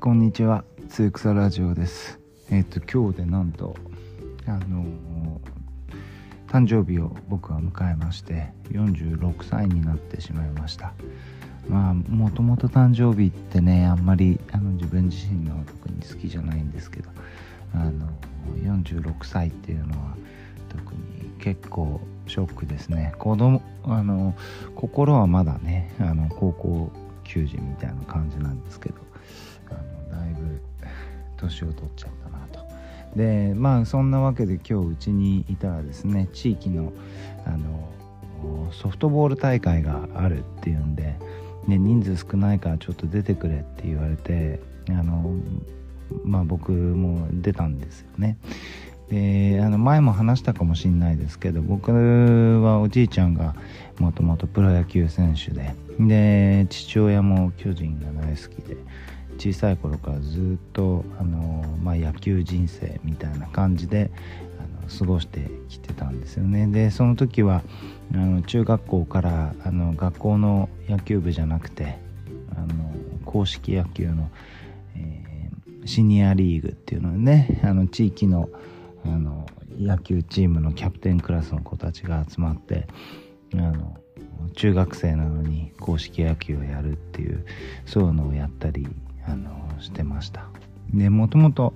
こんにちは。つゆくさラジオです。えっ、と今日でなんとあの誕生日を僕は迎えまして46歳になってしまいました。まあもともと誕生日ってねあんまりあの自分自身の特に好きじゃないんですけどあの46歳っていうのは特に結構ショックですね。子供あの心はまだねあの高校球児みたいな感じなんですけど年を取っちゃったなと。でまあそんなわけで今日うちにいたらですね地域のあのソフトボール大会があるっていうんで、ね、人数少ないからちょっと出てくれって言われてあのまあ僕も出たんですよね。であの前も話したかもしれないですけど僕はおじいちゃんがもともとプロ野球選手でで父親も巨人が大好きで小さい頃からずっとあの、まあ、野球人生みたいな感じであの過ごしてきてたんですよね。でその時はあの中学校からあの学校の野球部じゃなくてあの公式野球の、えー、シニアリーグっていうのねあの地域のあの野球チームのキャプテンクラスの子たちが集まってあの中学生なのに公式野球をやるっていうそういうのをやったりあのしてました。でもともと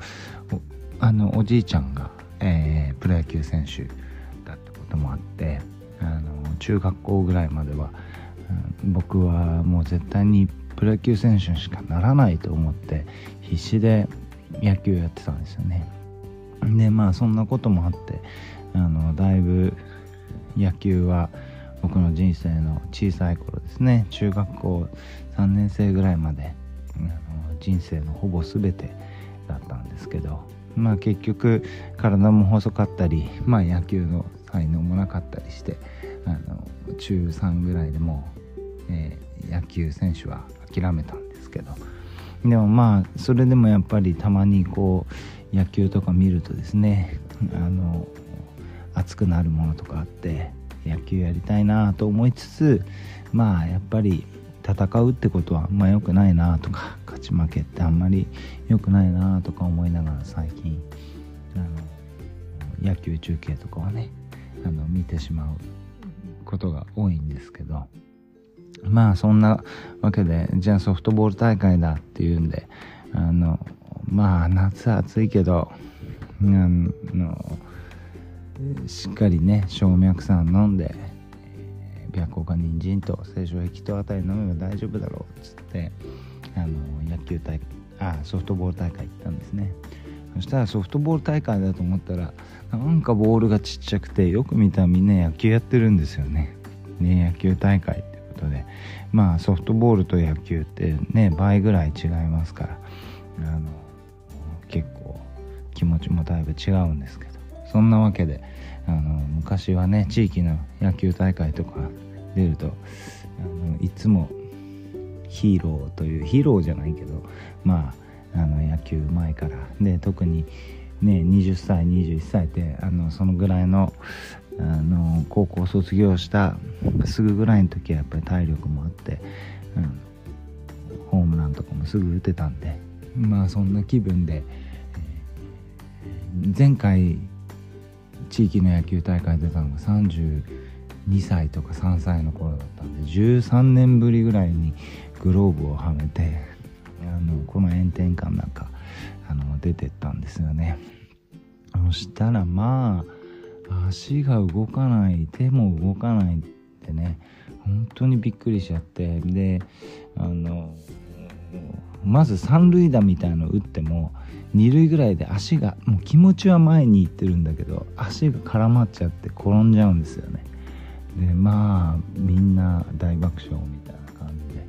あのおじいちゃんが、えー、プロ野球選手だったこともあってあの中学校ぐらいまでは、僕はもう絶対にプロ野球選手にしかならないと思って必死で野球やってたんですよね。でまあそんなこともあってあのだいぶ野球は僕の人生の小さい頃ですね。中学校3年生ぐらいまであの人生のほぼ全てだったんですけどまあ結局体も細かったりまあ野球の才能もなかったりしてあの中3ぐらいでもう、えー、野球選手は諦めたんですけど。でもまあそれでもやっぱりたまにこう野球とか見るとですねあの熱くなるものとかあって野球やりたいなと思いつつまあやっぱり戦うってことはあんま良くないなとか勝ち負けってあんまり良くないなとか思いながら最近あの野球中継とかはねあの見てしまうことが多いんですけどまあそんなわけでじゃあソフトボール大会だっていうんであのまあ夏暑いけどあのしっかりね静脈酸飲んで白虎か人参と清少液とあたり飲めば大丈夫だろうっつってあの野球大あソフトボール大会行ったんですね。そしたらソフトボール大会だと思ったらなんかボールがちっちゃくてよく見たらみんな野球やってるんですよね。ね野球大会ってことで。まあソフトボールと野球ってね倍ぐらい違いますからあの結構気持ちもだいぶ違うんですけど。そんなわけであの昔はね地域の野球大会とか出るとあのいつもヒーローというヒーローじゃないけどまああの野球前からで特にね20歳21歳ってあのそのぐらいのあの高校卒業したすぐぐらいの時はやっぱり体力もあって、うん、ホームランとかもすぐ打てたんでまあそんな気分で、えー、前回地域の野球大会出たのが32歳とか3歳の頃だったんで13年ぶりぐらいにグローブをはめてあのこの炎天下の中あの出てったんですよね。そしたらまあ足が動かない手も動かないってね本当にびっくりしちゃってであのまず三塁打みたいの打っても二塁ぐらいで足がもう気持ちは前に行ってるんだけど足が絡まっちゃって転んじゃうんですよね。でまあみんな大爆笑みたいな感じで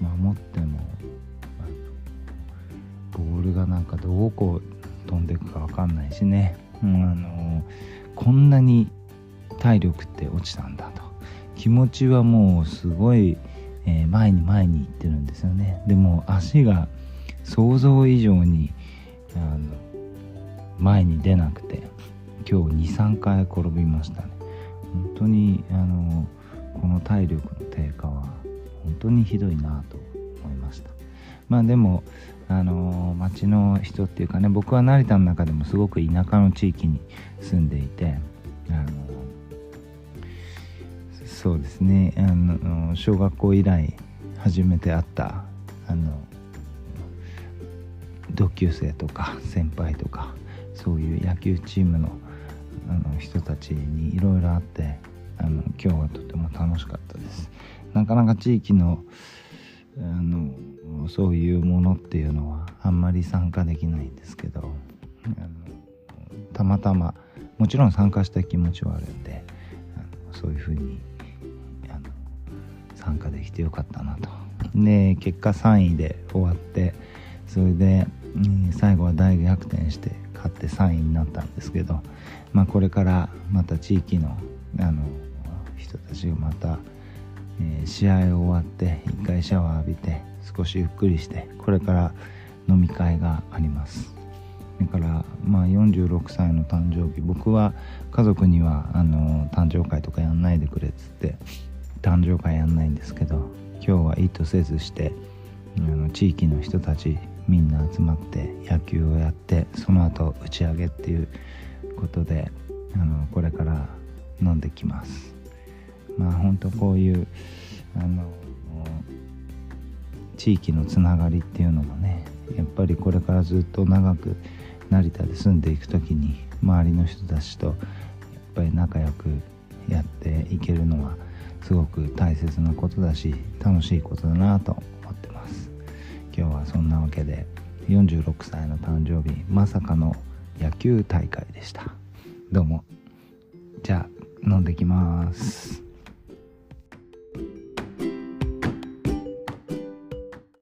守ってもボールがなんかどこ飛んでいくか分かんないしね、うん、あのこんなに体力って落ちたんだと。気持ちはもうすごい、えー、前に前に行ってるんですよね。でも足が想像以上にあの前に出なくて今日23回転びましたね。本当にあのこの体力の低下は本当にひどいなと思いました。まあでもああの町の人っていうかね僕は成田の中でもすごく田舎の地域に住んでいてあのそうですね。あの小学校以来初めて会ったあの同級生とか先輩とかそういう野球チームのあの人たちにいろいろあってあの今日はとても楽しかったです。なかなか地域のあのそういうものっていうのはあんまり参加できないんですけどあのたまたまもちろん参加した気持ちはあるんであのそういうふうに参加できてよかったなと。で結果3位で終わってそれで、うん、最後は大逆転して勝って3位になったんですけど、まあ、これからまた地域のあの人たちがまた、えー、試合終わって一回シャワー浴びて少しゆっくりしてこれから飲み会があります。だからまあ46歳の誕生日僕は家族にはあの誕生会とかやんないでくれっつって誕生会やんないんですけど今日は意図せずしてあの地域の人たちみんな集まって野球をやってその後打ち上げっていうことであのこれから飲んできます。まあ本当こういうあの地域のつながりっていうのもねやっぱりこれからずっと長く成田で住んでいく時に周りの人たちとやっぱり仲良くやっていけるのはすごく大切なことだし楽しいことだなと思ってます。今日はそんなわけで46歳の誕生日まさかの野球大会でした。どうも。じゃあ飲んできます。